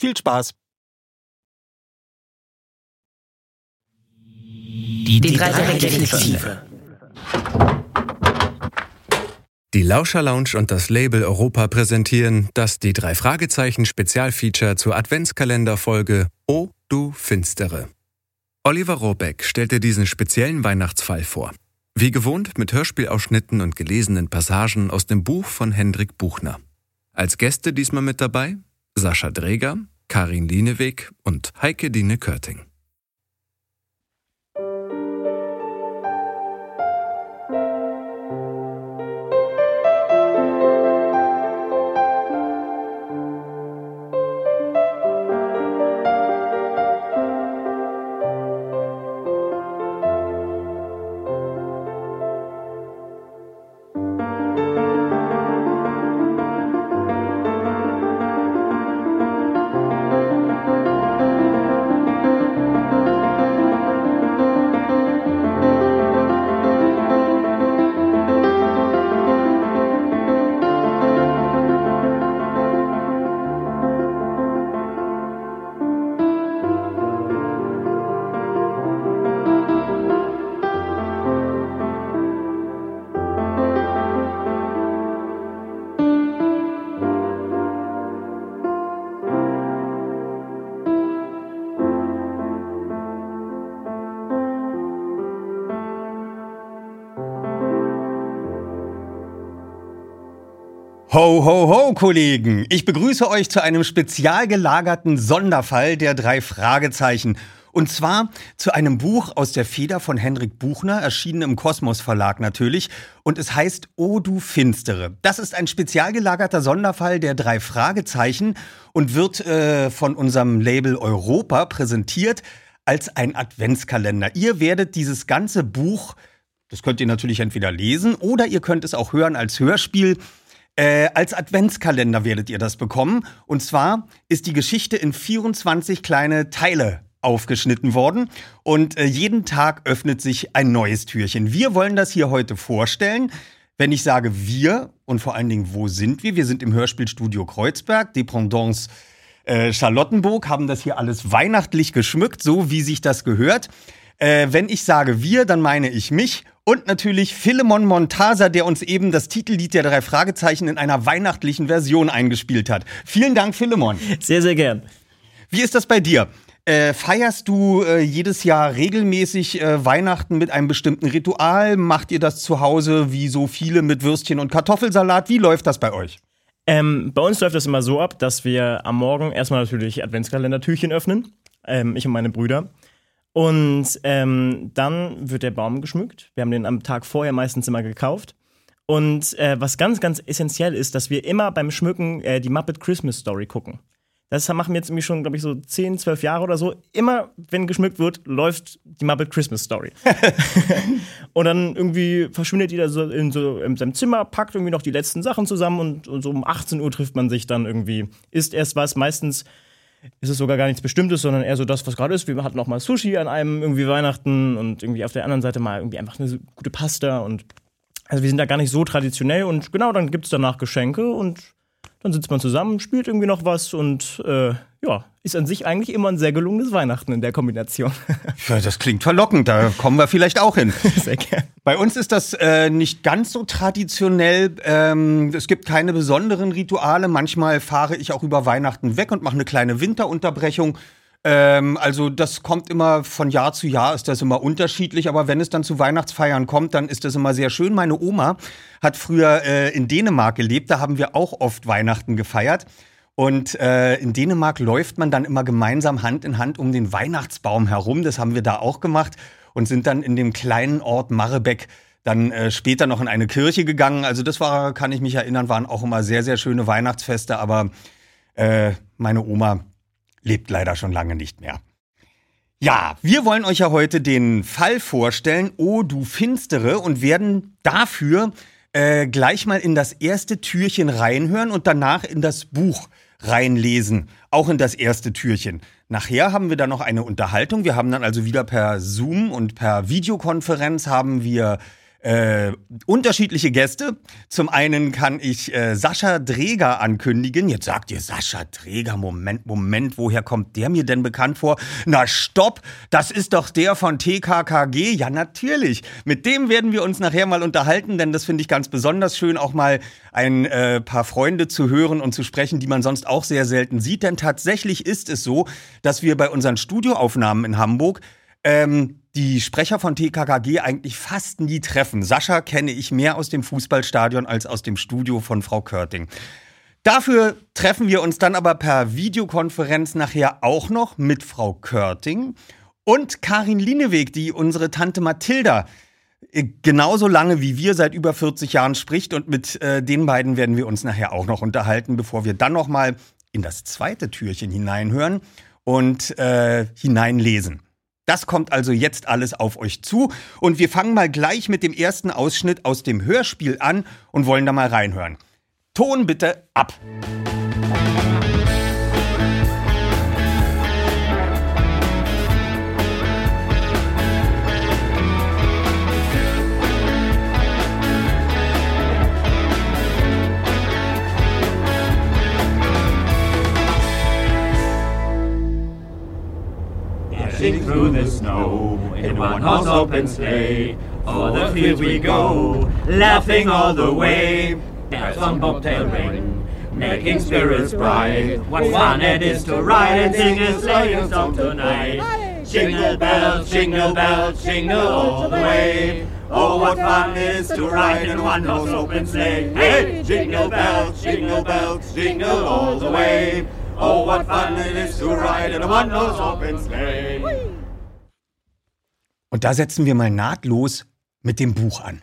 Viel Spaß! Die, die drei Detektive. Die Lauscher Lounge und das Label Europa präsentieren das die drei Fragezeichen Spezialfeature zur Adventskalenderfolge O du Finstere. Oliver Robeck stellte diesen speziellen Weihnachtsfall vor. Wie gewohnt mit Hörspielausschnitten und gelesenen Passagen aus dem Buch von Hendrik Buchner. Als Gäste diesmal mit dabei Sascha Dreger, Karin Lieneweg und Heike Dine Körting. Ho, ho, ho, Kollegen! Ich begrüße euch zu einem spezial gelagerten Sonderfall der drei Fragezeichen. Und zwar zu einem Buch aus der Feder von Henrik Buchner, erschienen im Kosmos Verlag natürlich. Und es heißt O du Finstere. Das ist ein spezial gelagerter Sonderfall der drei Fragezeichen und wird äh, von unserem Label Europa präsentiert als ein Adventskalender. Ihr werdet dieses ganze Buch, das könnt ihr natürlich entweder lesen oder ihr könnt es auch hören als Hörspiel äh, als Adventskalender werdet ihr das bekommen. Und zwar ist die Geschichte in 24 kleine Teile aufgeschnitten worden und äh, jeden Tag öffnet sich ein neues Türchen. Wir wollen das hier heute vorstellen. Wenn ich sage wir und vor allen Dingen, wo sind wir? Wir sind im Hörspielstudio Kreuzberg, Dependance äh, Charlottenburg, haben das hier alles weihnachtlich geschmückt, so wie sich das gehört. Äh, wenn ich sage wir, dann meine ich mich und natürlich Philemon Montasa, der uns eben das Titellied der drei Fragezeichen in einer weihnachtlichen Version eingespielt hat. Vielen Dank, Philemon. Sehr, sehr gern. Wie ist das bei dir? Äh, feierst du äh, jedes Jahr regelmäßig äh, Weihnachten mit einem bestimmten Ritual? Macht ihr das zu Hause wie so viele mit Würstchen und Kartoffelsalat? Wie läuft das bei euch? Ähm, bei uns läuft das immer so ab, dass wir am Morgen erstmal natürlich Adventskalendertürchen öffnen. Ähm, ich und meine Brüder. Und ähm, dann wird der Baum geschmückt. Wir haben den am Tag vorher meistens immer gekauft. Und äh, was ganz, ganz essentiell ist, dass wir immer beim Schmücken äh, die Muppet Christmas Story gucken. Das machen wir jetzt irgendwie schon, glaube ich, so 10, 12 Jahre oder so. Immer, wenn geschmückt wird, läuft die Muppet Christmas Story. und dann irgendwie verschwindet jeder so in, so in seinem Zimmer, packt irgendwie noch die letzten Sachen zusammen und, und so um 18 Uhr trifft man sich dann irgendwie, isst erst was. Meistens ist es sogar gar nichts Bestimmtes, sondern eher so das, was gerade ist. Wir hatten auch mal Sushi an einem irgendwie Weihnachten und irgendwie auf der anderen Seite mal irgendwie einfach eine gute Pasta und also wir sind da gar nicht so traditionell und genau, dann gibt es danach Geschenke und dann sitzt man zusammen, spielt irgendwie noch was und äh, ja, ist an sich eigentlich immer ein sehr gelungenes Weihnachten in der Kombination. Ja, das klingt verlockend, da kommen wir vielleicht auch hin. sehr gerne. Bei uns ist das äh, nicht ganz so traditionell. Ähm, es gibt keine besonderen Rituale. Manchmal fahre ich auch über Weihnachten weg und mache eine kleine Winterunterbrechung. Ähm, also das kommt immer von Jahr zu Jahr, ist das immer unterschiedlich. Aber wenn es dann zu Weihnachtsfeiern kommt, dann ist das immer sehr schön. Meine Oma hat früher äh, in Dänemark gelebt. Da haben wir auch oft Weihnachten gefeiert. Und äh, in Dänemark läuft man dann immer gemeinsam Hand in Hand um den Weihnachtsbaum herum. Das haben wir da auch gemacht und sind dann in dem kleinen Ort Marrebeck dann äh, später noch in eine Kirche gegangen. Also das war, kann ich mich erinnern, waren auch immer sehr, sehr schöne Weihnachtsfeste. Aber äh, meine Oma lebt leider schon lange nicht mehr. Ja, wir wollen euch ja heute den Fall vorstellen, Oh du Finstere, und werden dafür äh, gleich mal in das erste Türchen reinhören und danach in das Buch reinlesen, auch in das erste Türchen. Nachher haben wir dann noch eine Unterhaltung. Wir haben dann also wieder per Zoom und per Videokonferenz haben wir äh, unterschiedliche Gäste. Zum einen kann ich äh, Sascha Dreger ankündigen. Jetzt sagt ihr Sascha Dreger, Moment, Moment, woher kommt der mir denn bekannt vor? Na stopp, das ist doch der von TKKG. Ja, natürlich. Mit dem werden wir uns nachher mal unterhalten, denn das finde ich ganz besonders schön, auch mal ein äh, paar Freunde zu hören und zu sprechen, die man sonst auch sehr selten sieht. Denn tatsächlich ist es so, dass wir bei unseren Studioaufnahmen in Hamburg ähm, die Sprecher von TKKG eigentlich fast nie treffen. Sascha kenne ich mehr aus dem Fußballstadion als aus dem Studio von Frau Körting. Dafür treffen wir uns dann aber per Videokonferenz nachher auch noch mit Frau Körting und Karin Lieneweg, die unsere Tante Mathilda äh, genauso lange wie wir seit über 40 Jahren spricht und mit äh, den beiden werden wir uns nachher auch noch unterhalten, bevor wir dann noch mal in das zweite Türchen hineinhören und äh, hineinlesen. Das kommt also jetzt alles auf euch zu und wir fangen mal gleich mit dem ersten Ausschnitt aus dem Hörspiel an und wollen da mal reinhören. Ton bitte ab. Dashing through the snow in one horse open sleigh. O'er the fields we go, laughing all the way. Bells on bobtail ring, making spirits bright. What fun it is to ride and sing a sleighing song tonight. Jingle bells, jingle bells, jingle all the way. Oh, what fun it is to ride in one horse open sleigh. Hey, jingle bells, jingle bells, jingle all the way. Oh, what fun it is to ride in a one-horse open sleigh. Und da setzen wir mal nahtlos mit dem Buch an.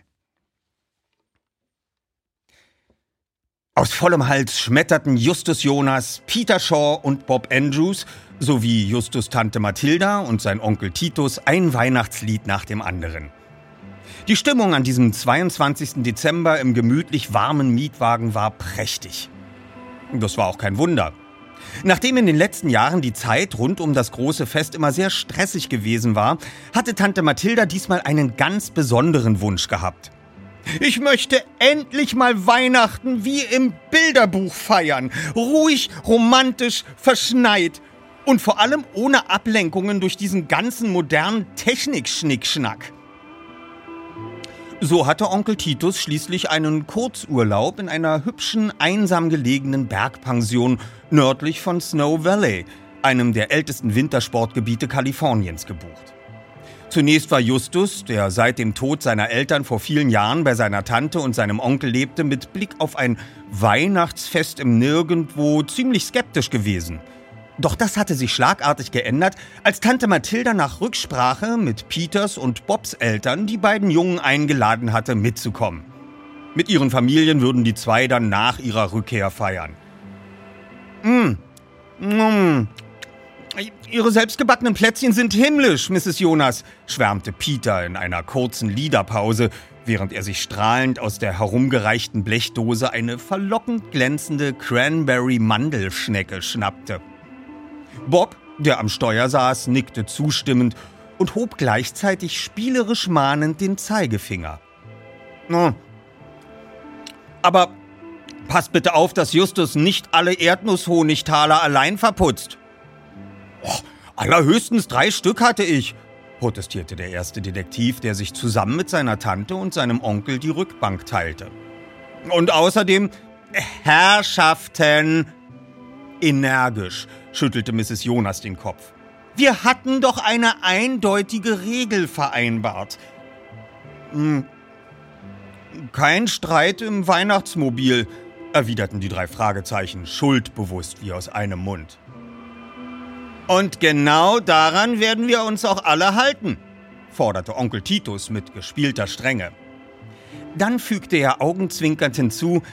Aus vollem Hals schmetterten Justus Jonas, Peter Shaw und Bob Andrews sowie Justus Tante Mathilda und sein Onkel Titus ein Weihnachtslied nach dem anderen. Die Stimmung an diesem 22. Dezember im gemütlich warmen Mietwagen war prächtig. Das war auch kein Wunder. Nachdem in den letzten Jahren die Zeit rund um das große Fest immer sehr stressig gewesen war, hatte Tante Mathilda diesmal einen ganz besonderen Wunsch gehabt. Ich möchte endlich mal Weihnachten wie im Bilderbuch feiern. Ruhig, romantisch, verschneit. Und vor allem ohne Ablenkungen durch diesen ganzen modernen Technik-Schnickschnack. So hatte Onkel Titus schließlich einen Kurzurlaub in einer hübschen, einsam gelegenen Bergpension nördlich von Snow Valley, einem der ältesten Wintersportgebiete Kaliforniens, gebucht. Zunächst war Justus, der seit dem Tod seiner Eltern vor vielen Jahren bei seiner Tante und seinem Onkel lebte, mit Blick auf ein Weihnachtsfest im Nirgendwo ziemlich skeptisch gewesen. Doch das hatte sich schlagartig geändert, als Tante Mathilda nach Rücksprache mit Peters und Bobs Eltern die beiden Jungen eingeladen hatte, mitzukommen. Mit ihren Familien würden die zwei dann nach ihrer Rückkehr feiern. Mmh. Mmh. Ihre selbstgebackenen Plätzchen sind himmlisch, Mrs. Jonas, schwärmte Peter in einer kurzen Liederpause, während er sich strahlend aus der herumgereichten Blechdose eine verlockend glänzende Cranberry-Mandelschnecke schnappte. Bob, der am Steuer saß, nickte zustimmend und hob gleichzeitig spielerisch mahnend den Zeigefinger. Aber passt bitte auf, dass Justus nicht alle Erdnusshonigtaler allein verputzt. Oh, allerhöchstens drei Stück hatte ich, protestierte der erste Detektiv, der sich zusammen mit seiner Tante und seinem Onkel die Rückbank teilte. Und außerdem Herrschaften. Energisch schüttelte Mrs. Jonas den Kopf. Wir hatten doch eine eindeutige Regel vereinbart. Hm. Kein Streit im Weihnachtsmobil, erwiderten die drei Fragezeichen, schuldbewusst wie aus einem Mund. Und genau daran werden wir uns auch alle halten, forderte Onkel Titus mit gespielter Strenge. Dann fügte er augenzwinkernd hinzu,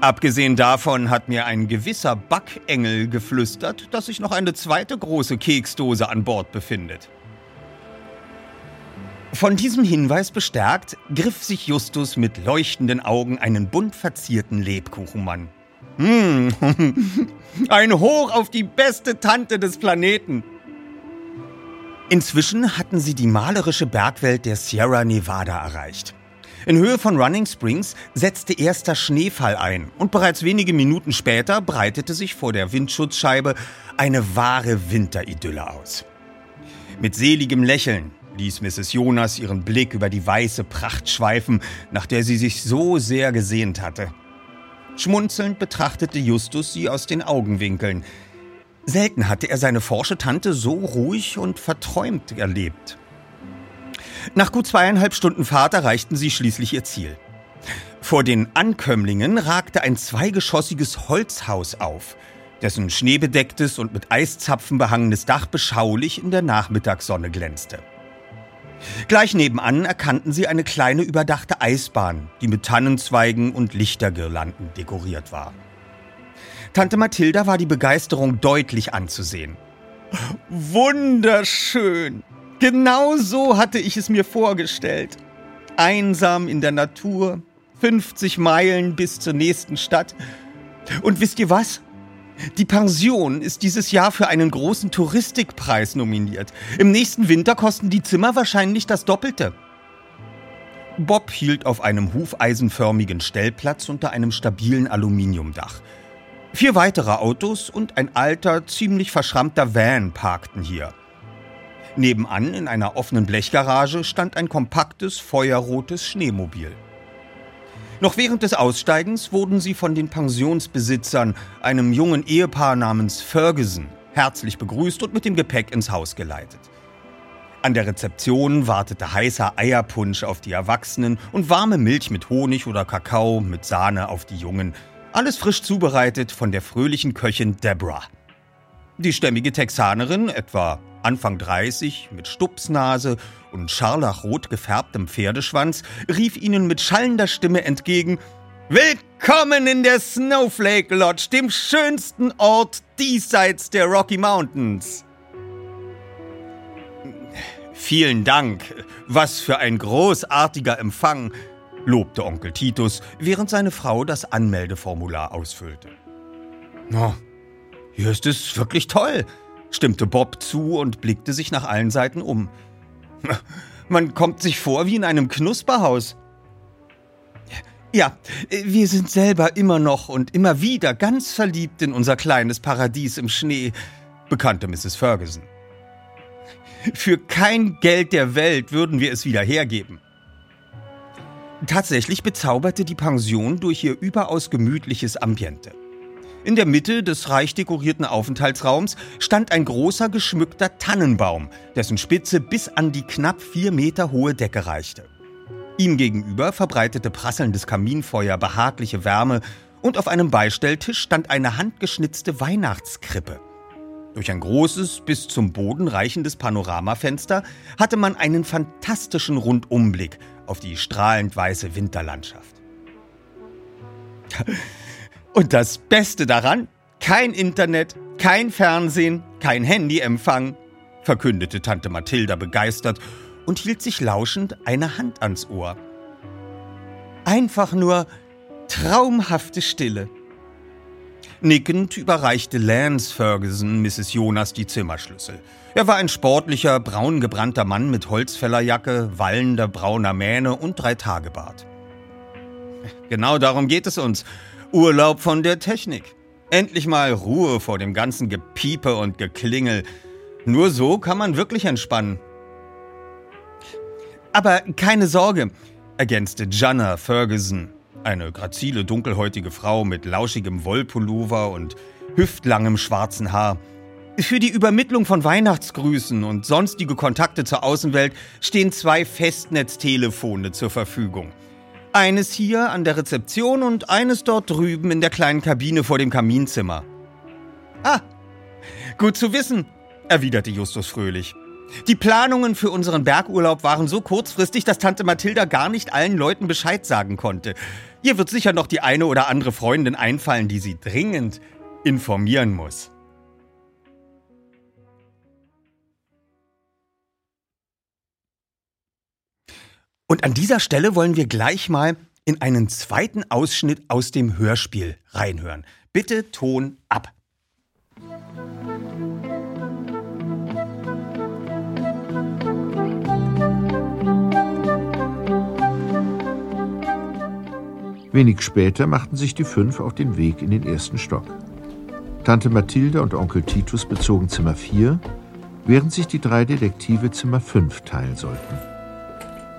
Abgesehen davon hat mir ein gewisser Backengel geflüstert, dass sich noch eine zweite große Keksdose an Bord befindet. Von diesem Hinweis bestärkt, griff sich Justus mit leuchtenden Augen einen bunt verzierten Lebkuchenmann. Hm, ein Hoch auf die beste Tante des Planeten. Inzwischen hatten sie die malerische Bergwelt der Sierra Nevada erreicht. In Höhe von Running Springs setzte erster Schneefall ein und bereits wenige Minuten später breitete sich vor der Windschutzscheibe eine wahre Winteridylle aus. Mit seligem Lächeln ließ Mrs. Jonas ihren Blick über die weiße Pracht schweifen, nach der sie sich so sehr gesehnt hatte. Schmunzelnd betrachtete Justus sie aus den Augenwinkeln. Selten hatte er seine forsche Tante so ruhig und verträumt erlebt. Nach gut zweieinhalb Stunden Fahrt erreichten sie schließlich ihr Ziel. Vor den Ankömmlingen ragte ein zweigeschossiges Holzhaus auf, dessen schneebedecktes und mit Eiszapfen behangenes Dach beschaulich in der Nachmittagssonne glänzte. Gleich nebenan erkannten sie eine kleine überdachte Eisbahn, die mit Tannenzweigen und Lichtergirlanden dekoriert war. Tante Mathilda war die Begeisterung deutlich anzusehen. Wunderschön! Genau so hatte ich es mir vorgestellt. Einsam in der Natur, 50 Meilen bis zur nächsten Stadt. Und wisst ihr was? Die Pension ist dieses Jahr für einen großen Touristikpreis nominiert. Im nächsten Winter kosten die Zimmer wahrscheinlich das Doppelte. Bob hielt auf einem hufeisenförmigen Stellplatz unter einem stabilen Aluminiumdach. Vier weitere Autos und ein alter, ziemlich verschrammter Van parkten hier. Nebenan in einer offenen Blechgarage stand ein kompaktes, feuerrotes Schneemobil. Noch während des Aussteigens wurden sie von den Pensionsbesitzern, einem jungen Ehepaar namens Ferguson, herzlich begrüßt und mit dem Gepäck ins Haus geleitet. An der Rezeption wartete heißer Eierpunsch auf die Erwachsenen und warme Milch mit Honig oder Kakao mit Sahne auf die Jungen. Alles frisch zubereitet von der fröhlichen Köchin Deborah. Die stämmige Texanerin, etwa Anfang 30, mit Stupsnase und scharlachrot gefärbtem Pferdeschwanz, rief ihnen mit schallender Stimme entgegen: Willkommen in der Snowflake Lodge, dem schönsten Ort diesseits der Rocky Mountains. Vielen Dank, was für ein großartiger Empfang, lobte Onkel Titus, während seine Frau das Anmeldeformular ausfüllte. Oh, hier ist es wirklich toll, stimmte Bob zu und blickte sich nach allen Seiten um. Man kommt sich vor wie in einem Knusperhaus. Ja, wir sind selber immer noch und immer wieder ganz verliebt in unser kleines Paradies im Schnee, bekannte Mrs. Ferguson. Für kein Geld der Welt würden wir es wieder hergeben. Tatsächlich bezauberte die Pension durch ihr überaus gemütliches Ambiente. In der Mitte des reich dekorierten Aufenthaltsraums stand ein großer geschmückter Tannenbaum, dessen Spitze bis an die knapp vier Meter hohe Decke reichte. Ihm gegenüber verbreitete prasselndes Kaminfeuer behagliche Wärme und auf einem Beistelltisch stand eine handgeschnitzte Weihnachtskrippe, Durch ein großes, bis zum Boden reichendes Panoramafenster hatte man einen fantastischen Rundumblick auf die strahlend weiße Winterlandschaft. Und das Beste daran, kein Internet, kein Fernsehen, kein Handyempfang, verkündete Tante Mathilda begeistert und hielt sich lauschend eine Hand ans Ohr. Einfach nur traumhafte Stille. Nickend überreichte Lance Ferguson Mrs. Jonas die Zimmerschlüssel. Er war ein sportlicher, braungebrannter Mann mit Holzfällerjacke, wallender brauner Mähne und Dreitagebart. Genau darum geht es uns. Urlaub von der Technik. Endlich mal Ruhe vor dem ganzen Gepiepe und Geklingel. Nur so kann man wirklich entspannen. Aber keine Sorge, ergänzte Janna Ferguson, eine grazile dunkelhäutige Frau mit lauschigem Wollpullover und hüftlangem schwarzen Haar. Für die Übermittlung von Weihnachtsgrüßen und sonstige Kontakte zur Außenwelt stehen zwei Festnetztelefone zur Verfügung. Eines hier an der Rezeption und eines dort drüben in der kleinen Kabine vor dem Kaminzimmer. Ah, gut zu wissen, erwiderte Justus fröhlich. Die Planungen für unseren Bergurlaub waren so kurzfristig, dass Tante Mathilda gar nicht allen Leuten Bescheid sagen konnte. Ihr wird sicher noch die eine oder andere Freundin einfallen, die sie dringend informieren muss. Und an dieser Stelle wollen wir gleich mal in einen zweiten Ausschnitt aus dem Hörspiel reinhören. Bitte Ton ab. Wenig später machten sich die fünf auf den Weg in den ersten Stock. Tante Mathilde und Onkel Titus bezogen Zimmer 4, während sich die drei Detektive Zimmer 5 teilen sollten.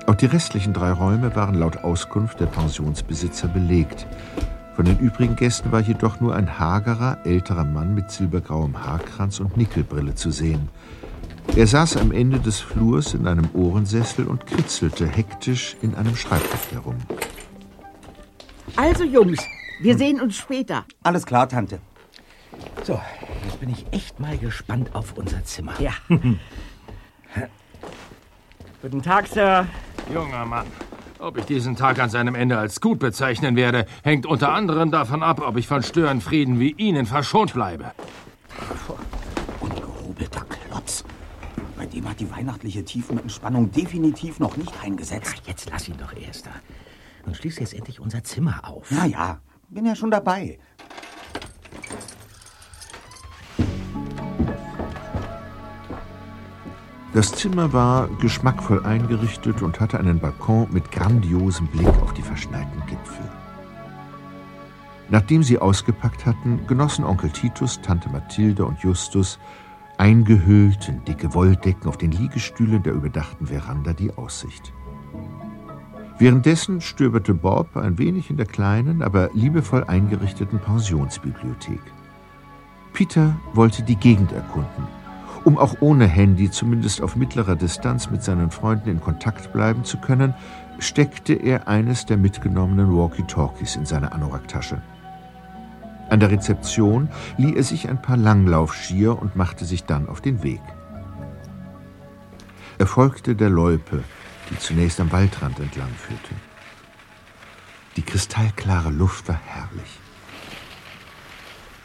Auch die restlichen drei Räume waren laut Auskunft der Pensionsbesitzer belegt. Von den übrigen Gästen war jedoch nur ein hagerer, älterer Mann mit silbergrauem Haarkranz und Nickelbrille zu sehen. Er saß am Ende des Flurs in einem Ohrensessel und kritzelte hektisch in einem Schreibtisch herum. Also, Jungs, wir sehen uns später. Alles klar, Tante. So, jetzt bin ich echt mal gespannt auf unser Zimmer. Ja. Guten Tag, Sir. Junger Mann, ob ich diesen Tag an seinem Ende als gut bezeichnen werde, hängt unter anderem davon ab, ob ich von Störenfrieden wie Ihnen verschont bleibe. Und gehobelter Klotz. Bei dem hat die weihnachtliche Tiefenentspannung definitiv noch nicht eingesetzt. Ach, jetzt lass ihn doch erst da. Und schließ jetzt endlich unser Zimmer auf. Na ja, bin ja schon dabei. Das Zimmer war geschmackvoll eingerichtet und hatte einen Balkon mit grandiosem Blick auf die verschneiten Gipfel. Nachdem sie ausgepackt hatten, genossen Onkel Titus, Tante Mathilde und Justus eingehüllt in dicke Wolldecken auf den Liegestühlen der überdachten Veranda die Aussicht. Währenddessen stöberte Bob ein wenig in der kleinen, aber liebevoll eingerichteten Pensionsbibliothek. Peter wollte die Gegend erkunden, um auch ohne Handy zumindest auf mittlerer Distanz mit seinen Freunden in Kontakt bleiben zu können, steckte er eines der mitgenommenen Walkie-Talkies in seine Anoraktasche. An der Rezeption lieh er sich ein paar Langlaufskier und machte sich dann auf den Weg. Er folgte der Loipe, die zunächst am Waldrand entlang führte. Die kristallklare Luft war herrlich.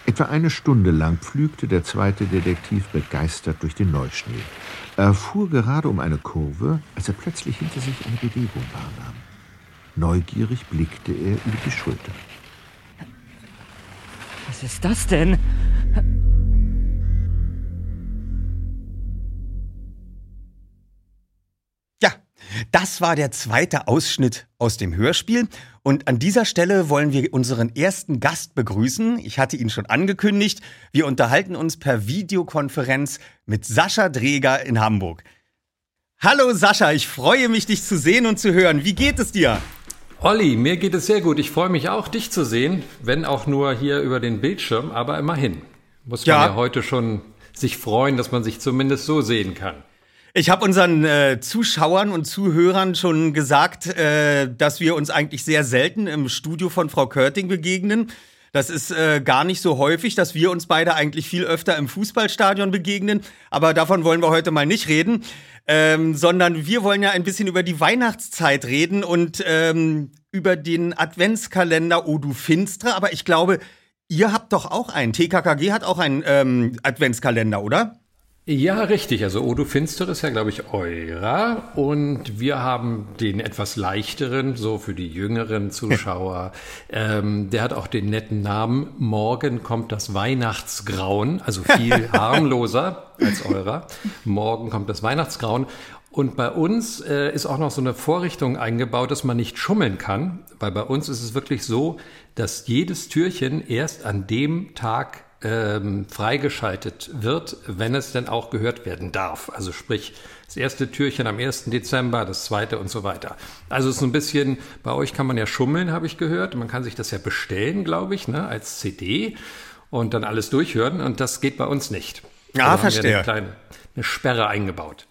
Etwa eine Stunde lang pflügte der zweite Detektiv begeistert durch den Neuschnee. Er fuhr gerade um eine Kurve, als er plötzlich hinter sich eine Bewegung wahrnahm. Neugierig blickte er über die Schulter. Was ist das denn? Das war der zweite Ausschnitt aus dem Hörspiel. Und an dieser Stelle wollen wir unseren ersten Gast begrüßen. Ich hatte ihn schon angekündigt. Wir unterhalten uns per Videokonferenz mit Sascha Dreger in Hamburg. Hallo Sascha, ich freue mich, dich zu sehen und zu hören. Wie geht es dir? Olli, mir geht es sehr gut. Ich freue mich auch, dich zu sehen, wenn auch nur hier über den Bildschirm, aber immerhin. Muss man Ja. ja, heute schon sich freuen, dass man sich zumindest so sehen kann. Ich habe unseren äh, Zuschauern und Zuhörern schon gesagt, äh, dass wir uns eigentlich sehr selten im Studio von Frau Körting begegnen. Das ist äh, gar nicht so häufig, dass wir uns beide eigentlich viel öfter im Fußballstadion begegnen. Aber davon wollen wir heute mal nicht reden, ähm, sondern wir wollen ja ein bisschen über die Weihnachtszeit reden und ähm, über den Adventskalender O du Finstre. Aber ich glaube, ihr habt doch auch einen. TKKG hat auch einen ähm, Adventskalender, oder? Ja, richtig. Also Odo Finster ist ja, glaube ich, eurer. Und wir haben den etwas leichteren, so für die jüngeren Zuschauer. ähm, der hat auch den netten Namen. Morgen kommt das Weihnachtsgrauen. Also viel harmloser als eurer. Morgen kommt das Weihnachtsgrauen. Und bei uns äh, ist auch noch so eine Vorrichtung eingebaut, dass man nicht schummeln kann. Weil bei uns ist es wirklich so, dass jedes Türchen erst an dem Tag ähm, freigeschaltet wird, wenn es denn auch gehört werden darf. Also sprich, das erste Türchen am 1. Dezember, das zweite und so weiter. Also es ist ein bisschen, bei euch kann man ja schummeln, habe ich gehört. Man kann sich das ja bestellen, glaube ich, ne, als CD und dann alles durchhören und das geht bei uns nicht. Ja, also verstehe. Eine kleine eine Sperre eingebaut.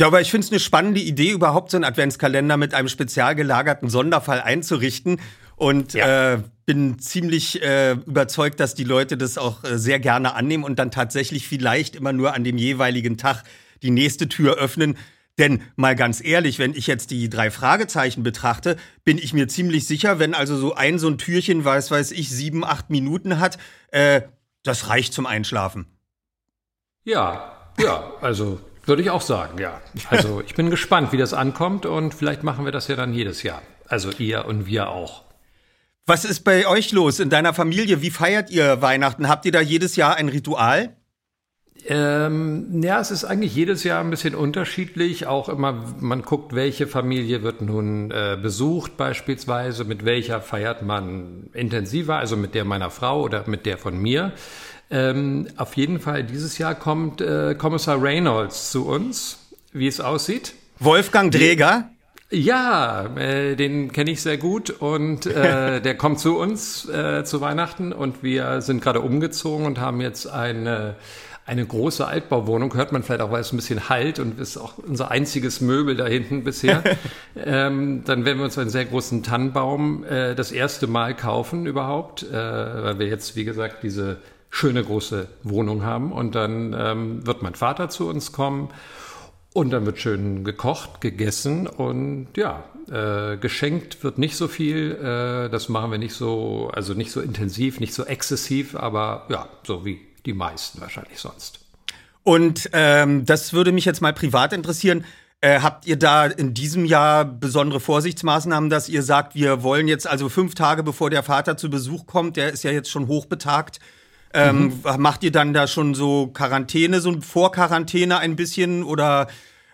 Ja, aber ich finde es eine spannende Idee, überhaupt so einen Adventskalender mit einem spezial gelagerten Sonderfall einzurichten. Und ja. äh, bin ziemlich äh, überzeugt, dass die Leute das auch äh, sehr gerne annehmen und dann tatsächlich vielleicht immer nur an dem jeweiligen Tag die nächste Tür öffnen. Denn mal ganz ehrlich, wenn ich jetzt die drei Fragezeichen betrachte, bin ich mir ziemlich sicher, wenn also so ein so ein Türchen, weiß weiß ich, sieben, acht Minuten hat, äh, das reicht zum Einschlafen. Ja, ja, also würde ich auch sagen, ja. Also ich bin gespannt, wie das ankommt und vielleicht machen wir das ja dann jedes Jahr. Also ihr und wir auch. Was ist bei euch los in deiner Familie? Wie feiert ihr Weihnachten? Habt ihr da jedes Jahr ein Ritual? Ähm, ja, es ist eigentlich jedes Jahr ein bisschen unterschiedlich. Auch immer, man guckt, welche Familie wird nun äh, besucht beispielsweise, mit welcher feiert man intensiver, also mit der meiner Frau oder mit der von mir. Ähm, auf jeden Fall, dieses Jahr kommt äh, Kommissar Reynolds zu uns, wie es aussieht. Wolfgang Dreger? Ja, äh, den kenne ich sehr gut und äh, der kommt zu uns äh, zu Weihnachten und wir sind gerade umgezogen und haben jetzt eine eine große Altbauwohnung, hört man vielleicht auch, weil es ein bisschen halt und ist auch unser einziges Möbel da hinten bisher. ähm, dann werden wir uns einen sehr großen Tannenbaum äh, das erste Mal kaufen überhaupt, äh, weil wir jetzt, wie gesagt, diese schöne große Wohnung haben. Und dann ähm, wird mein Vater zu uns kommen und dann wird schön gekocht, gegessen und ja, äh, geschenkt wird nicht so viel. Äh, das machen wir nicht so, also nicht so intensiv, nicht so exzessiv, aber ja, so wie die meisten wahrscheinlich sonst. Und ähm, das würde mich jetzt mal privat interessieren. Äh, habt ihr da in diesem Jahr besondere Vorsichtsmaßnahmen, dass ihr sagt, wir wollen jetzt also fünf Tage bevor der Vater zu Besuch kommt, der ist ja jetzt schon hochbetagt, ähm, mhm. Macht ihr dann da schon so Quarantäne, so Vorquarantäne ein bisschen oder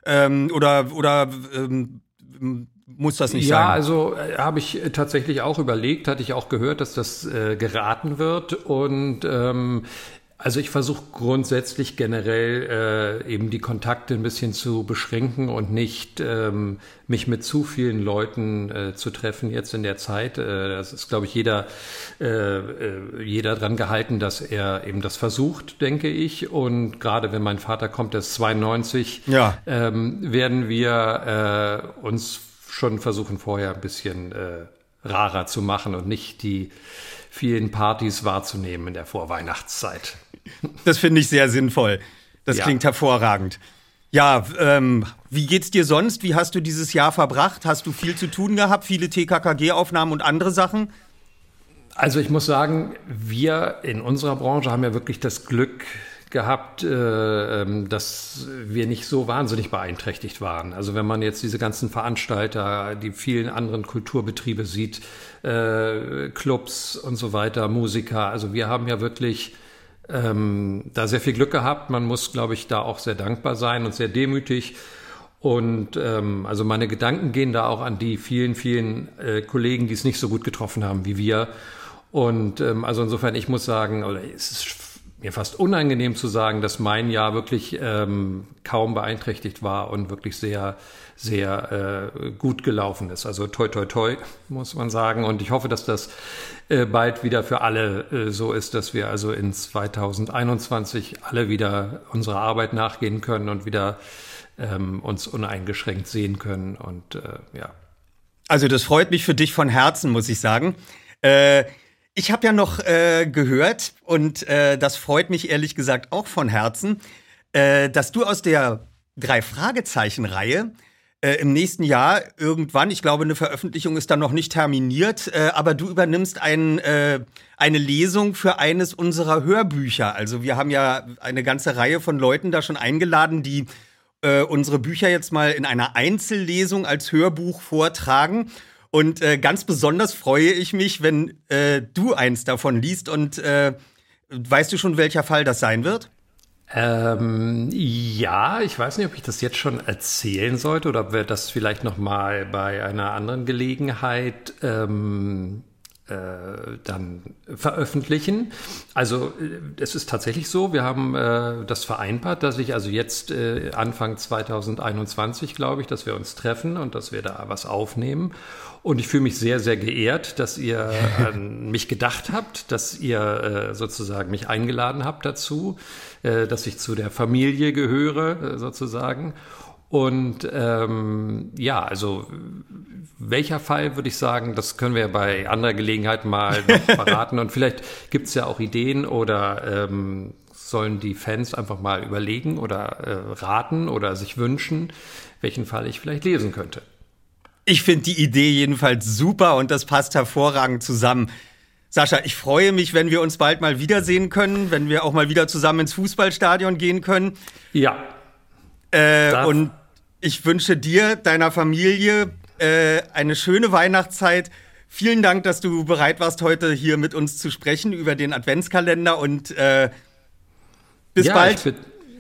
ähm, oder oder ähm, muss das nicht ja, sein? Ja, also äh, habe ich tatsächlich auch überlegt, hatte ich auch gehört, dass das äh, geraten wird und ähm, also ich versuche grundsätzlich generell äh, eben die Kontakte ein bisschen zu beschränken und nicht ähm, mich mit zu vielen Leuten äh, zu treffen jetzt in der Zeit. Äh, das ist, glaube ich, jeder, äh, äh, jeder dran gehalten, dass er eben das versucht, denke ich. Und gerade wenn mein Vater kommt, der ist 92, ja. ähm, werden wir äh, uns schon versuchen, vorher ein bisschen äh, rarer zu machen und nicht die vielen Partys wahrzunehmen in der Vorweihnachtszeit. Das finde ich sehr sinnvoll. Das ja. klingt hervorragend. Ja, ähm, wie geht's dir sonst? Wie hast du dieses Jahr verbracht? Hast du viel zu tun gehabt? Viele TKKG-Aufnahmen und andere Sachen? Also ich muss sagen, wir in unserer Branche haben ja wirklich das Glück gehabt, äh, ähm, dass wir nicht so wahnsinnig beeinträchtigt waren. Also wenn man jetzt diese ganzen Veranstalter, die vielen anderen Kulturbetriebe sieht, äh, Clubs und so weiter, Musiker, also wir haben ja wirklich ähm, da sehr viel Glück gehabt. Man muss, glaube ich, da auch sehr dankbar sein und sehr demütig. Und ähm, also meine Gedanken gehen da auch an die vielen, vielen äh, Kollegen, die es nicht so gut getroffen haben wie wir. Und ähm, also insofern, ich muss sagen, oder es ist mir fast unangenehm zu sagen, dass mein Jahr wirklich ähm, kaum beeinträchtigt war und wirklich sehr, sehr äh, gut gelaufen ist. Also toi, toi, toi, muss man sagen. Und ich hoffe, dass das äh, bald wieder für alle äh, so ist, dass wir also in 2021 alle wieder unserer Arbeit nachgehen können und wieder ähm, uns uneingeschränkt sehen können. Und äh, ja. Also das freut mich für dich von Herzen, muss ich sagen. Äh, ich habe ja noch äh, gehört, und äh, das freut mich ehrlich gesagt auch von Herzen, äh, dass du aus der Drei-Fragezeichen-Reihe äh, im nächsten Jahr irgendwann, ich glaube, eine Veröffentlichung ist dann noch nicht terminiert, äh, aber du übernimmst ein, äh, eine Lesung für eines unserer Hörbücher. Also wir haben ja eine ganze Reihe von Leuten da schon eingeladen, die unsere Bücher jetzt mal in einer Einzellesung als Hörbuch vortragen. Und äh, ganz besonders freue ich mich, wenn äh, du eins davon liest. Und äh, weißt du schon, welcher Fall das sein wird? Ähm, ja, ich weiß nicht, ob ich das jetzt schon erzählen sollte oder ob wir das vielleicht noch mal bei einer anderen Gelegenheit ähm, äh, dann veröffentlichen. Also äh, es ist tatsächlich so, wir haben äh, das vereinbart, dass ich also jetzt äh, Anfang 2021, glaube ich, dass wir uns treffen und dass wir da was aufnehmen. Und ich fühle mich sehr, sehr geehrt, dass ihr an mich gedacht habt, dass ihr äh, sozusagen mich eingeladen habt dazu, äh, dass ich zu der Familie gehöre, äh, sozusagen. Und ähm, ja, also welcher Fall würde ich sagen, das können wir bei anderer Gelegenheit mal noch verraten. Und vielleicht gibt es ja auch Ideen oder ähm, sollen die Fans einfach mal überlegen oder äh, raten oder sich wünschen, welchen Fall ich vielleicht lesen könnte. Ich finde die Idee jedenfalls super und das passt hervorragend zusammen. Sascha, ich freue mich, wenn wir uns bald mal wiedersehen können, wenn wir auch mal wieder zusammen ins Fußballstadion gehen können. Ja. Äh, und ich wünsche dir, deiner Familie äh, eine schöne Weihnachtszeit. Vielen Dank, dass du bereit warst, heute hier mit uns zu sprechen über den Adventskalender und äh, bis ja, bald.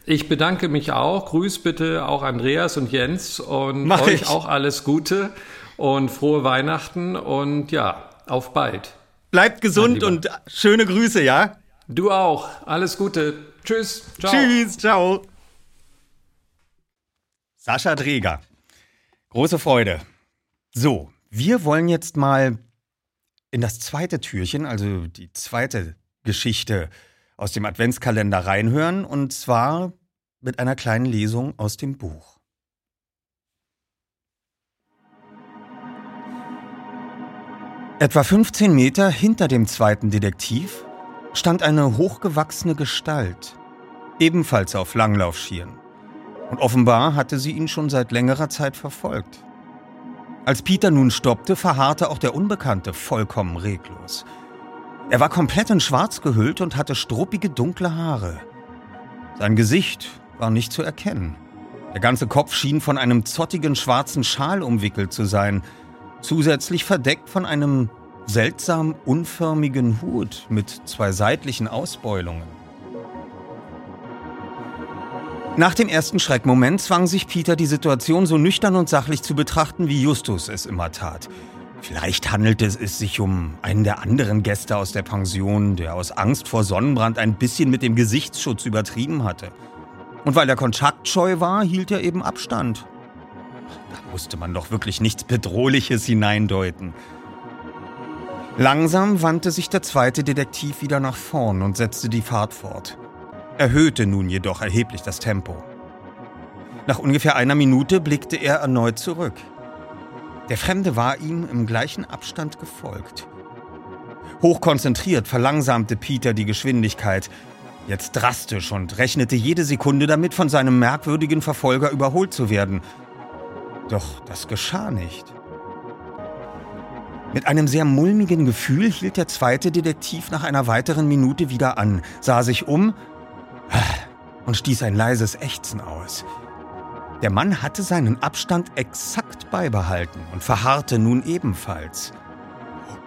Ich, be ich, bedanke mich auch. Grüß bitte auch Andreas und Jens und Mach euch ich. auch alles Gute und frohe Weihnachten und ja, auf bald. Bleibt gesund und schöne Grüße, ja? Du auch. Alles Gute. Tschüss. Ciao. Tschüss. Ciao. Sascha Dreger. Große Freude. So, wir wollen jetzt mal in das zweite Türchen, also die zweite Geschichte aus dem Adventskalender reinhören und zwar mit einer kleinen Lesung aus dem Buch. Etwa 15 Meter hinter dem zweiten Detektiv stand eine hochgewachsene Gestalt, ebenfalls auf Langlaufschieren. Und offenbar hatte sie ihn schon seit längerer Zeit verfolgt. Als Peter nun stoppte, verharrte auch der Unbekannte vollkommen reglos. Er war komplett in Schwarz gehüllt und hatte struppige dunkle Haare. Sein Gesicht war nicht zu erkennen. Der ganze Kopf schien von einem zottigen schwarzen Schal umwickelt zu sein, zusätzlich verdeckt von einem seltsam unförmigen Hut mit zwei seitlichen Ausbeulungen. Nach dem ersten Schreckmoment zwang sich Peter, die Situation so nüchtern und sachlich zu betrachten, wie Justus es immer tat. Vielleicht handelte es sich um einen der anderen Gäste aus der Pension, der aus Angst vor Sonnenbrand ein bisschen mit dem Gesichtsschutz übertrieben hatte. Und weil er kontaktscheu war, hielt er eben Abstand. Da musste man doch wirklich nichts Bedrohliches hineindeuten. Langsam wandte sich der zweite Detektiv wieder nach vorn und setzte die Fahrt fort erhöhte nun jedoch erheblich das Tempo. Nach ungefähr einer Minute blickte er erneut zurück. Der Fremde war ihm im gleichen Abstand gefolgt. Hochkonzentriert verlangsamte Peter die Geschwindigkeit, jetzt drastisch und rechnete jede Sekunde damit, von seinem merkwürdigen Verfolger überholt zu werden. Doch das geschah nicht. Mit einem sehr mulmigen Gefühl hielt der zweite Detektiv nach einer weiteren Minute wieder an, sah sich um und stieß ein leises Ächzen aus. Der Mann hatte seinen Abstand exakt beibehalten und verharrte nun ebenfalls.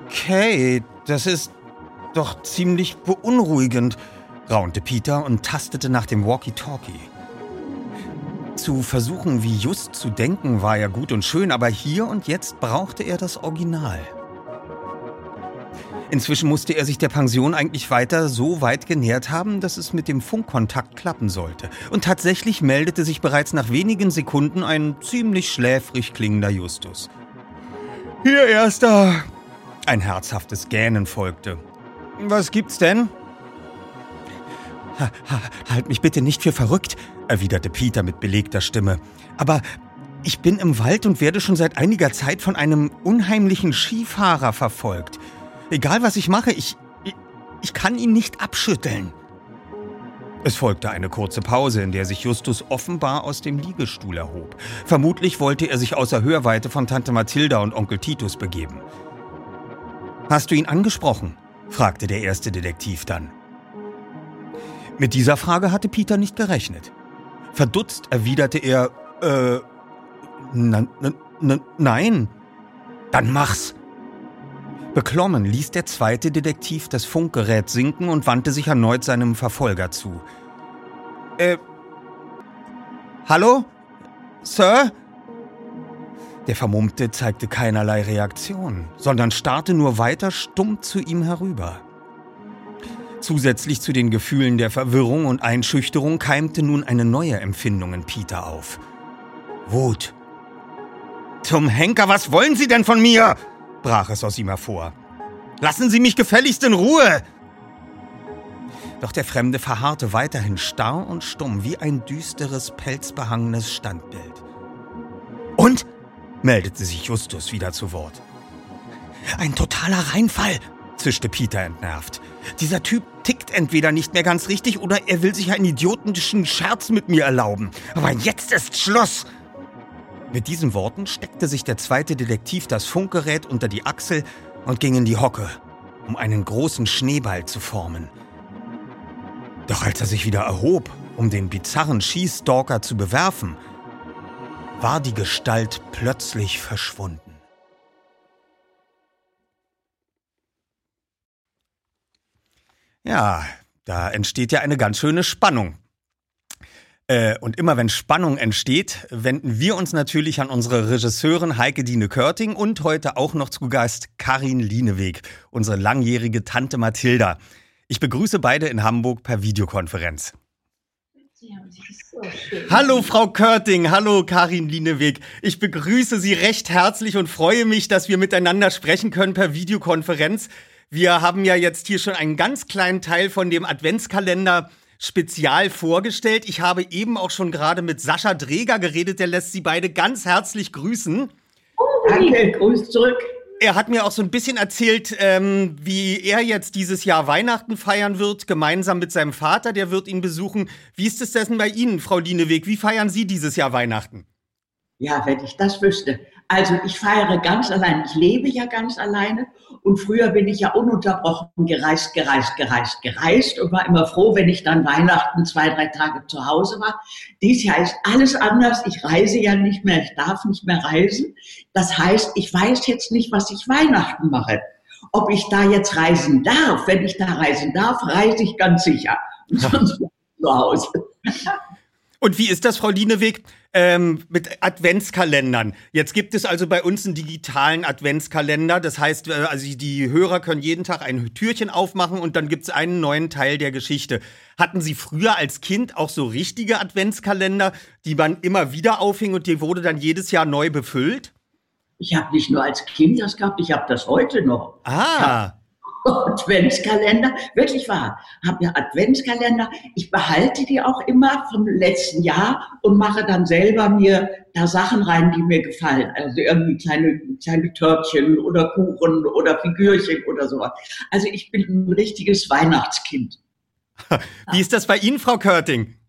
Okay, das ist doch ziemlich beunruhigend, raunte Peter und tastete nach dem Walkie-Talkie. Zu versuchen, wie Just zu denken, war ja gut und schön, aber hier und jetzt brauchte er das Original. Inzwischen musste er sich der Pension eigentlich weiter so weit genähert haben, dass es mit dem Funkkontakt klappen sollte. Und tatsächlich meldete sich bereits nach wenigen Sekunden ein ziemlich schläfrig klingender Justus. Hier, Erster! Ein herzhaftes Gähnen folgte. Was gibt's denn? Ha, ha, halt mich bitte nicht für verrückt, erwiderte Peter mit belegter Stimme. Aber ich bin im Wald und werde schon seit einiger Zeit von einem unheimlichen Skifahrer verfolgt. Egal was ich mache, ich, Ich kann ihn nicht abschütteln. Es folgte eine kurze Pause, in der sich Justus offenbar aus dem Liegestuhl erhob. Vermutlich wollte er sich außer Hörweite von Tante Mathilda und Onkel Titus begeben. Hast du ihn angesprochen? fragte der erste Detektiv dann. Mit dieser Frage hatte Peter nicht gerechnet. Verdutzt erwiderte er, äh, nein. Dann mach's. Beklommen ließ der zweite Detektiv das Funkgerät sinken und wandte sich erneut seinem Verfolger zu. Äh. Hallo? Sir? Der Vermummte zeigte keinerlei Reaktion, sondern starrte nur weiter stumm zu ihm herüber. Zusätzlich zu den Gefühlen der Verwirrung und Einschüchterung keimte nun eine neue Empfindung in Peter auf. Wut. Zum Henker, was wollen Sie denn von mir? Brach es aus ihm hervor. Lassen Sie mich gefälligst in Ruhe! Doch der Fremde verharrte weiterhin starr und stumm wie ein düsteres, pelzbehangenes Standbild. Und? meldete sich Justus wieder zu Wort. Ein totaler Reinfall, zischte Peter entnervt. Dieser Typ tickt entweder nicht mehr ganz richtig oder er will sich einen idiotischen Scherz mit mir erlauben. Aber jetzt ist Schluss! Mit diesen Worten steckte sich der zweite Detektiv das Funkgerät unter die Achsel und ging in die Hocke, um einen großen Schneeball zu formen. Doch als er sich wieder erhob, um den bizarren Schießstalker zu bewerfen, war die Gestalt plötzlich verschwunden. Ja, da entsteht ja eine ganz schöne Spannung. Äh, und immer wenn Spannung entsteht, wenden wir uns natürlich an unsere Regisseurin Heike Dine Körting und heute auch noch zu Gast Karin Lieneweg, unsere langjährige Tante Mathilda. Ich begrüße beide in Hamburg per Videokonferenz. hallo Frau Körting, hallo Karin Lieneweg. Ich begrüße Sie recht herzlich und freue mich, dass wir miteinander sprechen können per Videokonferenz. Wir haben ja jetzt hier schon einen ganz kleinen Teil von dem Adventskalender Spezial vorgestellt. Ich habe eben auch schon gerade mit Sascha Dreger geredet, der lässt Sie beide ganz herzlich grüßen. Danke, Grüß zurück. Er hat mir auch so ein bisschen erzählt, ähm, wie er jetzt dieses Jahr Weihnachten feiern wird, gemeinsam mit seinem Vater, der wird ihn besuchen. Wie ist es denn bei Ihnen, Frau Lieneweg? Wie feiern Sie dieses Jahr Weihnachten? Ja, wenn ich das wüsste. Also ich feiere ganz allein. Ich lebe ja ganz alleine und früher bin ich ja ununterbrochen gereist, gereist, gereist, gereist und war immer froh, wenn ich dann Weihnachten zwei, drei Tage zu Hause war. Dies Jahr ist alles anders. Ich reise ja nicht mehr. Ich darf nicht mehr reisen. Das heißt, ich weiß jetzt nicht, was ich Weihnachten mache. Ob ich da jetzt reisen darf. Wenn ich da reisen darf, reise ich ganz sicher. Und sonst bin ich zu Hause. Und wie ist das, Frau Lieneweg, ähm, mit Adventskalendern? Jetzt gibt es also bei uns einen digitalen Adventskalender. Das heißt, äh, also die Hörer können jeden Tag ein Türchen aufmachen und dann gibt es einen neuen Teil der Geschichte. Hatten Sie früher als Kind auch so richtige Adventskalender, die man immer wieder aufhing und die wurde dann jedes Jahr neu befüllt? Ich habe nicht nur als Kind das gehabt, ich habe das heute noch. Ah. Adventskalender, wirklich wahr, habe ja Adventskalender. Ich behalte die auch immer vom letzten Jahr und mache dann selber mir da Sachen rein, die mir gefallen. Also irgendwie kleine, kleine Törtchen oder Kuchen oder Figürchen oder sowas. Also ich bin ein richtiges Weihnachtskind. Wie ist das bei Ihnen, Frau Körting?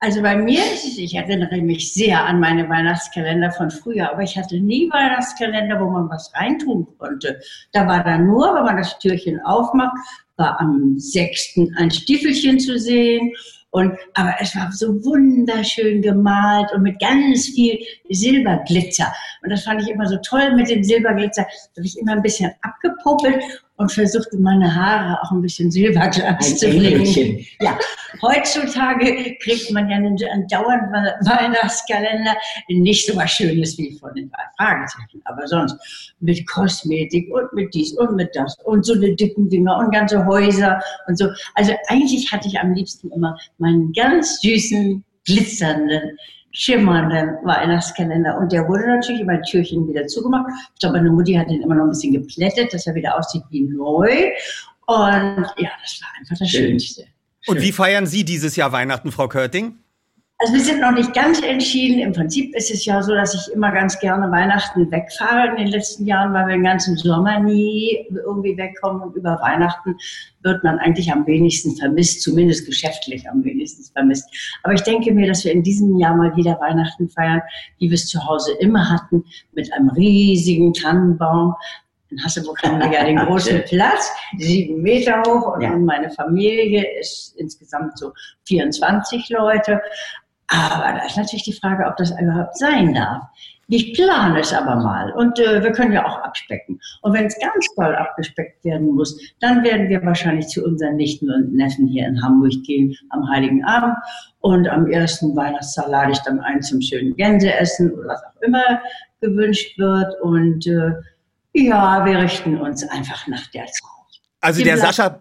Also bei mir ist es, ich erinnere mich sehr an meine Weihnachtskalender von früher, aber ich hatte nie Weihnachtskalender, wo man was reintun konnte. Da war dann nur, wenn man das Türchen aufmacht, war am 6. ein Stiefelchen zu sehen. Und, aber es war so wunderschön gemalt und mit ganz viel Silberglitzer. Und das fand ich immer so toll mit dem Silberglitzer. Da habe ich immer ein bisschen abgepuppelt und versuchte meine Haare auch ein bisschen Silberglanz zu bringen. Ja, heutzutage kriegt man ja einen, einen dauernden Weihnachtskalender, nicht so was Schönes wie von den Fragezeichen, aber sonst mit Kosmetik und mit dies und mit das und so eine dicken Dinger und ganze Häuser und so. Also eigentlich hatte ich am liebsten immer meinen ganz süßen, glitzernden schimmernden Weihnachtskalender. Und der wurde natürlich über ein Türchen wieder zugemacht. Ich glaube, meine Mutti hat den immer noch ein bisschen geplättet, dass er wieder aussieht wie neu. Und ja, das war einfach das Schönste. Und wie feiern Sie dieses Jahr Weihnachten, Frau Körting? Also wir sind noch nicht ganz entschieden. Im Prinzip ist es ja so, dass ich immer ganz gerne Weihnachten wegfahre in den letzten Jahren, weil wir den ganzen Sommer nie irgendwie wegkommen und über Weihnachten wird man eigentlich am wenigsten vermisst, zumindest geschäftlich am wenigsten vermisst. Aber ich denke mir, dass wir in diesem Jahr mal wieder Weihnachten feiern, wie wir es zu Hause immer hatten, mit einem riesigen Tannenbaum, in Hasselburg haben wir ja den großen Platz, sieben Meter hoch und ja. meine Familie ist insgesamt so 24 Leute. Aber da ist natürlich die Frage, ob das überhaupt sein darf. Ich plane es aber mal und äh, wir können ja auch abspecken. Und wenn es ganz toll abgespeckt werden muss, dann werden wir wahrscheinlich zu unseren Nichten und Neffen hier in Hamburg gehen am Heiligen Abend. Und am ersten Weihnachtstag lade ich dann ein zum schönen Gänseessen oder was auch immer gewünscht wird. Und äh, ja, wir richten uns einfach nach der Zeit. Also der Sascha,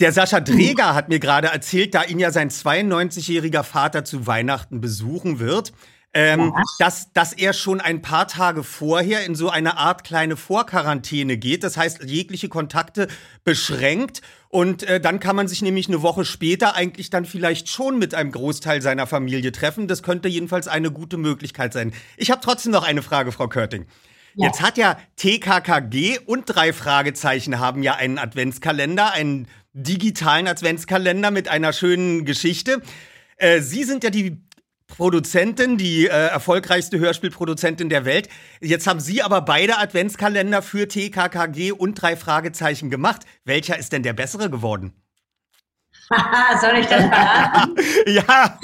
der Sascha Dreger hat mir gerade erzählt, da ihn ja sein 92-jähriger Vater zu Weihnachten besuchen wird, ähm, dass, dass er schon ein paar Tage vorher in so eine Art kleine Vorquarantäne geht. Das heißt, jegliche Kontakte beschränkt. Und äh, dann kann man sich nämlich eine Woche später eigentlich dann vielleicht schon mit einem Großteil seiner Familie treffen. Das könnte jedenfalls eine gute Möglichkeit sein. Ich habe trotzdem noch eine Frage, Frau Körting. Ja. Jetzt hat ja TKKG und drei Fragezeichen haben ja einen Adventskalender, einen digitalen Adventskalender mit einer schönen Geschichte. Äh, Sie sind ja die Produzentin, die äh, erfolgreichste Hörspielproduzentin der Welt. Jetzt haben Sie aber beide Adventskalender für TKKG und drei Fragezeichen gemacht. Welcher ist denn der bessere geworden? Soll ich das verraten? ja.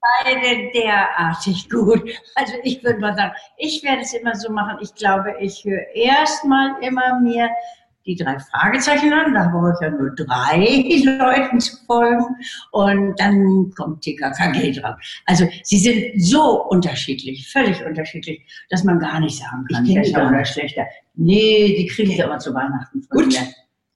Beide derartig gut. Also ich würde mal sagen, ich werde es immer so machen. Ich glaube, ich höre erstmal immer mir die drei Fragezeichen an. Da brauche ich ja nur drei Leuten zu folgen. Und dann kommt TKKG dran. Also sie sind so unterschiedlich, völlig unterschiedlich, dass man gar nicht sagen kann, besser oder schlechter. Nee, die kriege ich aber zu Weihnachten von Gut. Mir.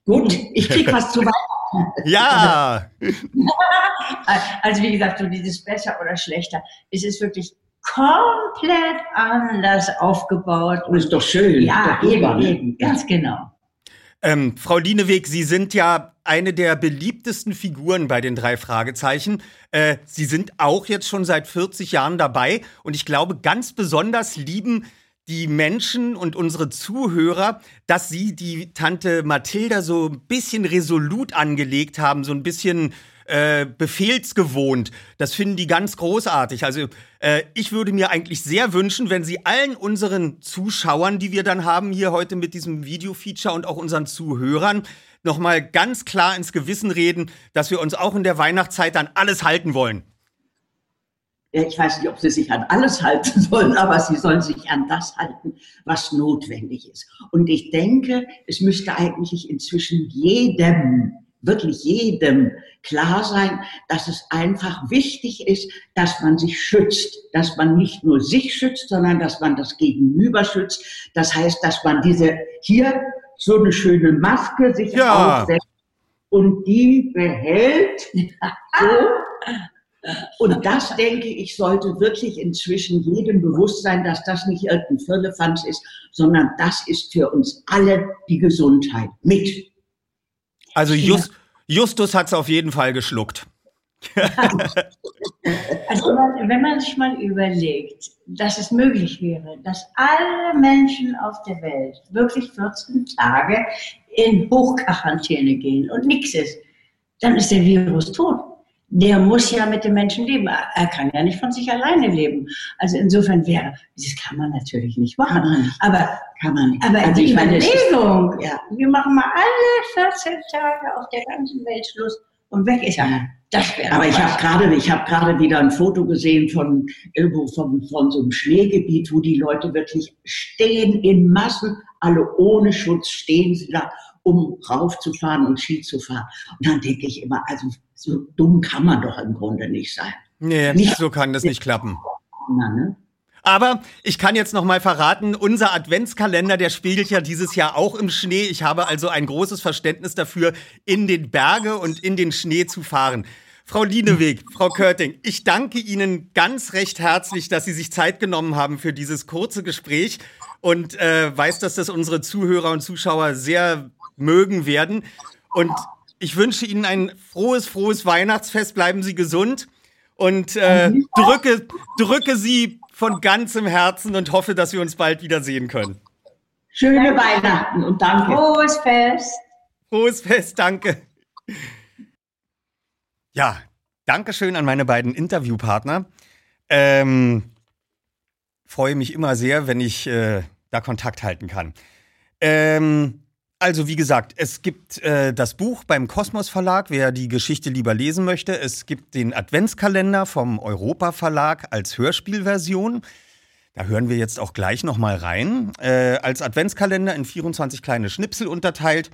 Gut, ich kriege was zu Weihnachten. Ja! also wie gesagt, so dieses besser oder schlechter. Es ist wirklich komplett anders aufgebaut. Und ist doch schön. Ja, doch eben, eben, ganz genau. Ähm, Frau Lieneweg, Sie sind ja eine der beliebtesten Figuren bei den drei Fragezeichen. Äh, Sie sind auch jetzt schon seit 40 Jahren dabei und ich glaube, ganz besonders lieben die Menschen und unsere Zuhörer, dass sie die Tante Mathilda so ein bisschen resolut angelegt haben, so ein bisschen äh, befehlsgewohnt. Das finden die ganz großartig. Also äh, ich würde mir eigentlich sehr wünschen, wenn Sie allen unseren Zuschauern, die wir dann haben hier heute mit diesem Video-Feature und auch unseren Zuhörern, nochmal ganz klar ins Gewissen reden, dass wir uns auch in der Weihnachtszeit an alles halten wollen ich weiß nicht, ob sie sich an alles halten sollen, aber sie sollen sich an das halten, was notwendig ist. Und ich denke, es müsste eigentlich inzwischen jedem, wirklich jedem klar sein, dass es einfach wichtig ist, dass man sich schützt, dass man nicht nur sich schützt, sondern dass man das Gegenüber schützt. Das heißt, dass man diese hier so eine schöne Maske sich ja. aufsetzt und die behält so und das, denke ich, sollte wirklich inzwischen jedem bewusst sein, dass das nicht irgendein Firlefanz ist, sondern das ist für uns alle die Gesundheit mit. Also Just, Justus hat es auf jeden Fall geschluckt. also wenn man sich mal überlegt, dass es möglich wäre, dass alle Menschen auf der Welt wirklich 14 Tage in Hochquarantäne gehen und nichts ist, dann ist der Virus tot der muss ja mit den Menschen leben. Er kann ja nicht von sich alleine leben. Also insofern wäre, das kann man natürlich nicht machen. Nicht. Aber kann man nicht. Aber also die Überlegung, ja. wir machen mal alle 14 Tage auf der ganzen Welt Schluss und weg ist er. Das wäre Aber ich habe gerade, ich habe gerade wieder ein Foto gesehen von irgendwo von, von so einem Schneegebiet, wo die Leute wirklich stehen in Massen, alle ohne Schutz stehen sie da um raufzufahren und Ski zu fahren. Und dann denke ich immer, also so dumm kann man doch im Grunde nicht sein. Nee, nicht, so kann das nicht klappen. Na, ne? Aber ich kann jetzt noch mal verraten, unser Adventskalender, der spiegelt ja dieses Jahr auch im Schnee. Ich habe also ein großes Verständnis dafür, in den Berge und in den Schnee zu fahren. Frau Lieneweg, Frau Körting, ich danke Ihnen ganz recht herzlich, dass Sie sich Zeit genommen haben für dieses kurze Gespräch und äh, weiß, dass das unsere Zuhörer und Zuschauer sehr mögen werden. Und ich wünsche Ihnen ein frohes, frohes Weihnachtsfest. Bleiben Sie gesund. und äh, drücke, drücke sie von ganzem Herzen und hoffe, dass wir uns bald wiedersehen können. Schöne Weihnachten und danke. Frohes Fest. Frohes Fest, danke. Ja, danke schön an meine beiden Interviewpartner. Ähm, freue mich immer sehr, wenn ich äh, da Kontakt halten kann. Ähm, also wie gesagt, es gibt äh, das Buch beim Kosmos Verlag, wer die Geschichte lieber lesen möchte. Es gibt den Adventskalender vom Europa Verlag als Hörspielversion. Da hören wir jetzt auch gleich noch mal rein. Äh, als Adventskalender in 24 kleine Schnipsel unterteilt.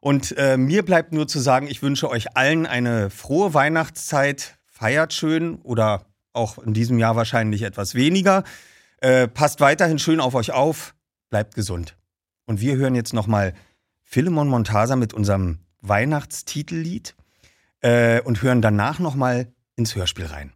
Und äh, mir bleibt nur zu sagen, ich wünsche euch allen eine frohe Weihnachtszeit. Feiert schön oder auch in diesem Jahr wahrscheinlich etwas weniger. Äh, passt weiterhin schön auf euch auf. Bleibt gesund. Und wir hören jetzt noch mal Philemon Montasa mit unserem Weihnachtstitellied äh, und hören danach noch mal ins Hörspiel rein.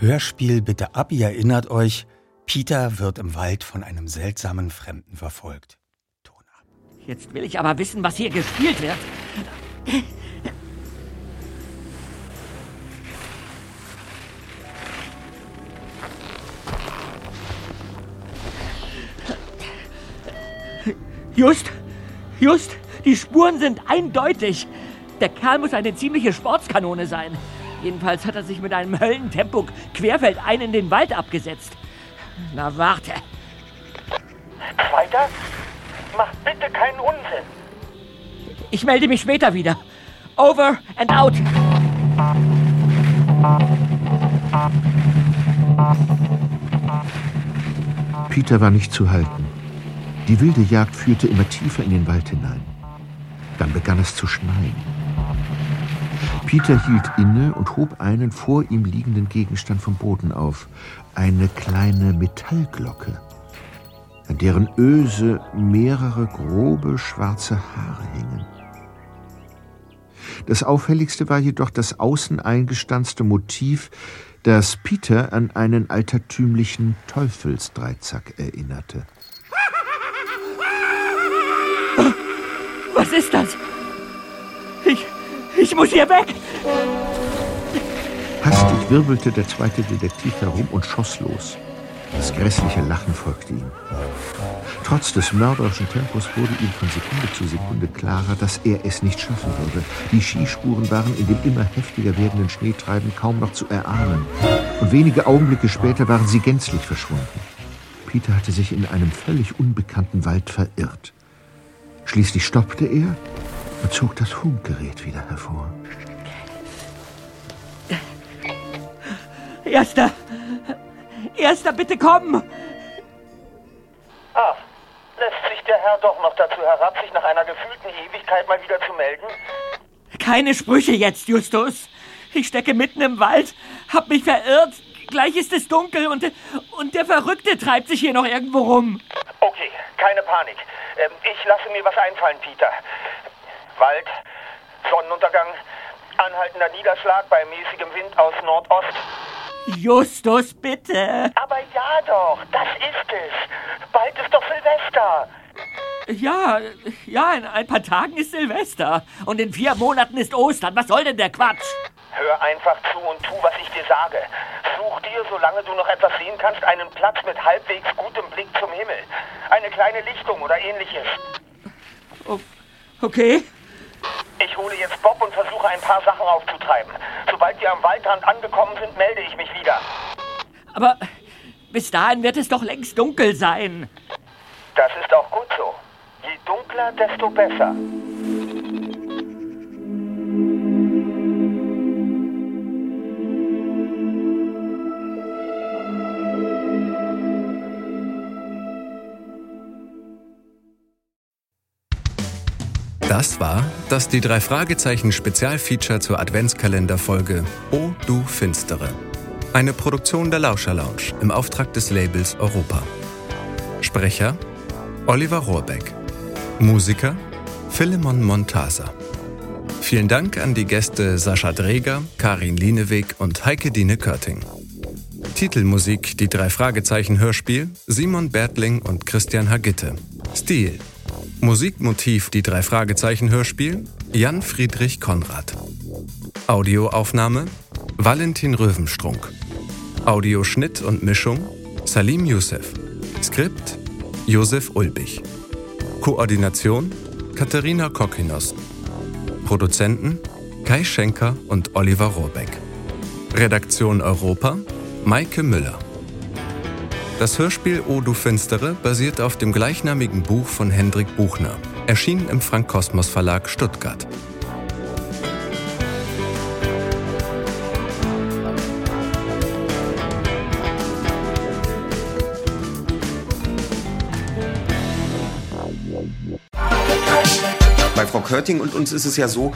Hörspiel bitte ab, ihr erinnert euch, Peter wird im Wald von einem seltsamen Fremden verfolgt. Jetzt will ich aber wissen, was hier gespielt wird. Just, just, die Spuren sind eindeutig. Der Kerl muss eine ziemliche Sportskanone sein. Jedenfalls hat er sich mit einem Höllentempo querfeldein in den Wald abgesetzt. Na warte. Zweiter? Mach bitte keinen Unsinn. Ich melde mich später wieder. Over and out. Peter war nicht zu halten. Die wilde Jagd führte immer tiefer in den Wald hinein. Dann begann es zu schneien. Peter hielt inne und hob einen vor ihm liegenden Gegenstand vom Boden auf. Eine kleine Metallglocke, an deren Öse mehrere grobe schwarze Haare hingen. Das auffälligste war jedoch das außen eingestanzte Motiv, das Peter an einen altertümlichen Teufelsdreizack erinnerte. Was ist das? Ich, muss hier weg. Hastig wirbelte der zweite Detektiv herum und schoss los. Das grässliche Lachen folgte ihm. Trotz des mörderischen Tempos wurde ihm von Sekunde zu Sekunde klarer, dass er es nicht schaffen würde. Die Skispuren waren in dem immer heftiger werdenden Schneetreiben kaum noch zu erahnen. Und wenige Augenblicke später waren sie gänzlich verschwunden. Peter hatte sich in einem völlig unbekannten Wald verirrt. Schließlich stoppte er und zog das Funkgerät wieder hervor. Erster. Erster, bitte komm. Ah, lässt sich der Herr doch noch dazu herab, sich nach einer gefühlten Ewigkeit mal wieder zu melden? Keine Sprüche jetzt, Justus. Ich stecke mitten im Wald, hab mich verirrt. Gleich ist es dunkel und, und der Verrückte treibt sich hier noch irgendwo rum. Okay, keine Panik. Ähm, ich lasse mir was einfallen, Peter. Wald, Sonnenuntergang, anhaltender Niederschlag bei mäßigem Wind aus Nordost. Justus, bitte. Aber ja doch, das ist es. Bald ist doch Silvester. Ja, ja, in ein paar Tagen ist Silvester. Und in vier Monaten ist Ostern. Was soll denn der Quatsch? Hör einfach zu und tu, was ich dir sage. Such dir, solange du noch etwas sehen kannst, einen Platz mit halbwegs gutem Blick zum Himmel. Eine kleine Lichtung oder ähnliches. O okay. Bob und versuche ein paar Sachen aufzutreiben. Sobald wir am Waldrand angekommen sind, melde ich mich wieder. Aber bis dahin wird es doch längst dunkel sein. Das ist auch gut so. Je dunkler, desto besser. Das war das die drei Fragezeichen Spezialfeature zur Adventskalenderfolge O du Finstere. Eine Produktion der Lauscher Lounge im Auftrag des Labels Europa. Sprecher Oliver Rohrbeck. Musiker Philemon Montasa. Vielen Dank an die Gäste Sascha Dreger, Karin Lieneweg und Heike Dine Körting. Titelmusik Die drei Fragezeichen Hörspiel Simon Bertling und Christian Hagitte. Stil Musikmotiv Die drei Fragezeichen Hörspiel Jan Friedrich Konrad. Audioaufnahme Valentin Röwenstrunk. Audioschnitt und Mischung Salim Youssef. Skript Josef Ulbich. Koordination Katharina Kokinos. Produzenten Kai Schenker und Oliver Rohrbeck. Redaktion Europa Maike Müller. Das Hörspiel O du Finstere basiert auf dem gleichnamigen Buch von Hendrik Buchner, erschienen im Frank Kosmos Verlag Stuttgart. Bei Frau Körting und uns ist es ja so,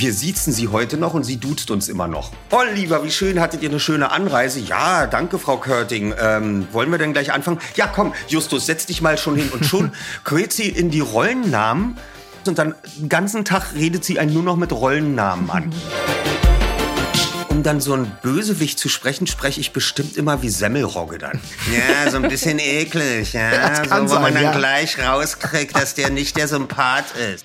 wir siezen sie heute noch und sie duzt uns immer noch. Oliver, wie schön, hattet ihr eine schöne Anreise? Ja, danke, Frau Körting. Ähm, wollen wir denn gleich anfangen? Ja, komm, Justus, setz dich mal schon hin. Und schon quält sie in die Rollennamen und dann den ganzen Tag redet sie einen nur noch mit Rollennamen an. Um dann so ein Bösewicht zu sprechen, spreche ich bestimmt immer wie Semmelrogge dann. Ja, so ein bisschen eklig, ja. So, wo man sein, dann ja. gleich rauskriegt, dass der nicht der Sympath ist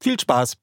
Viel Spaß!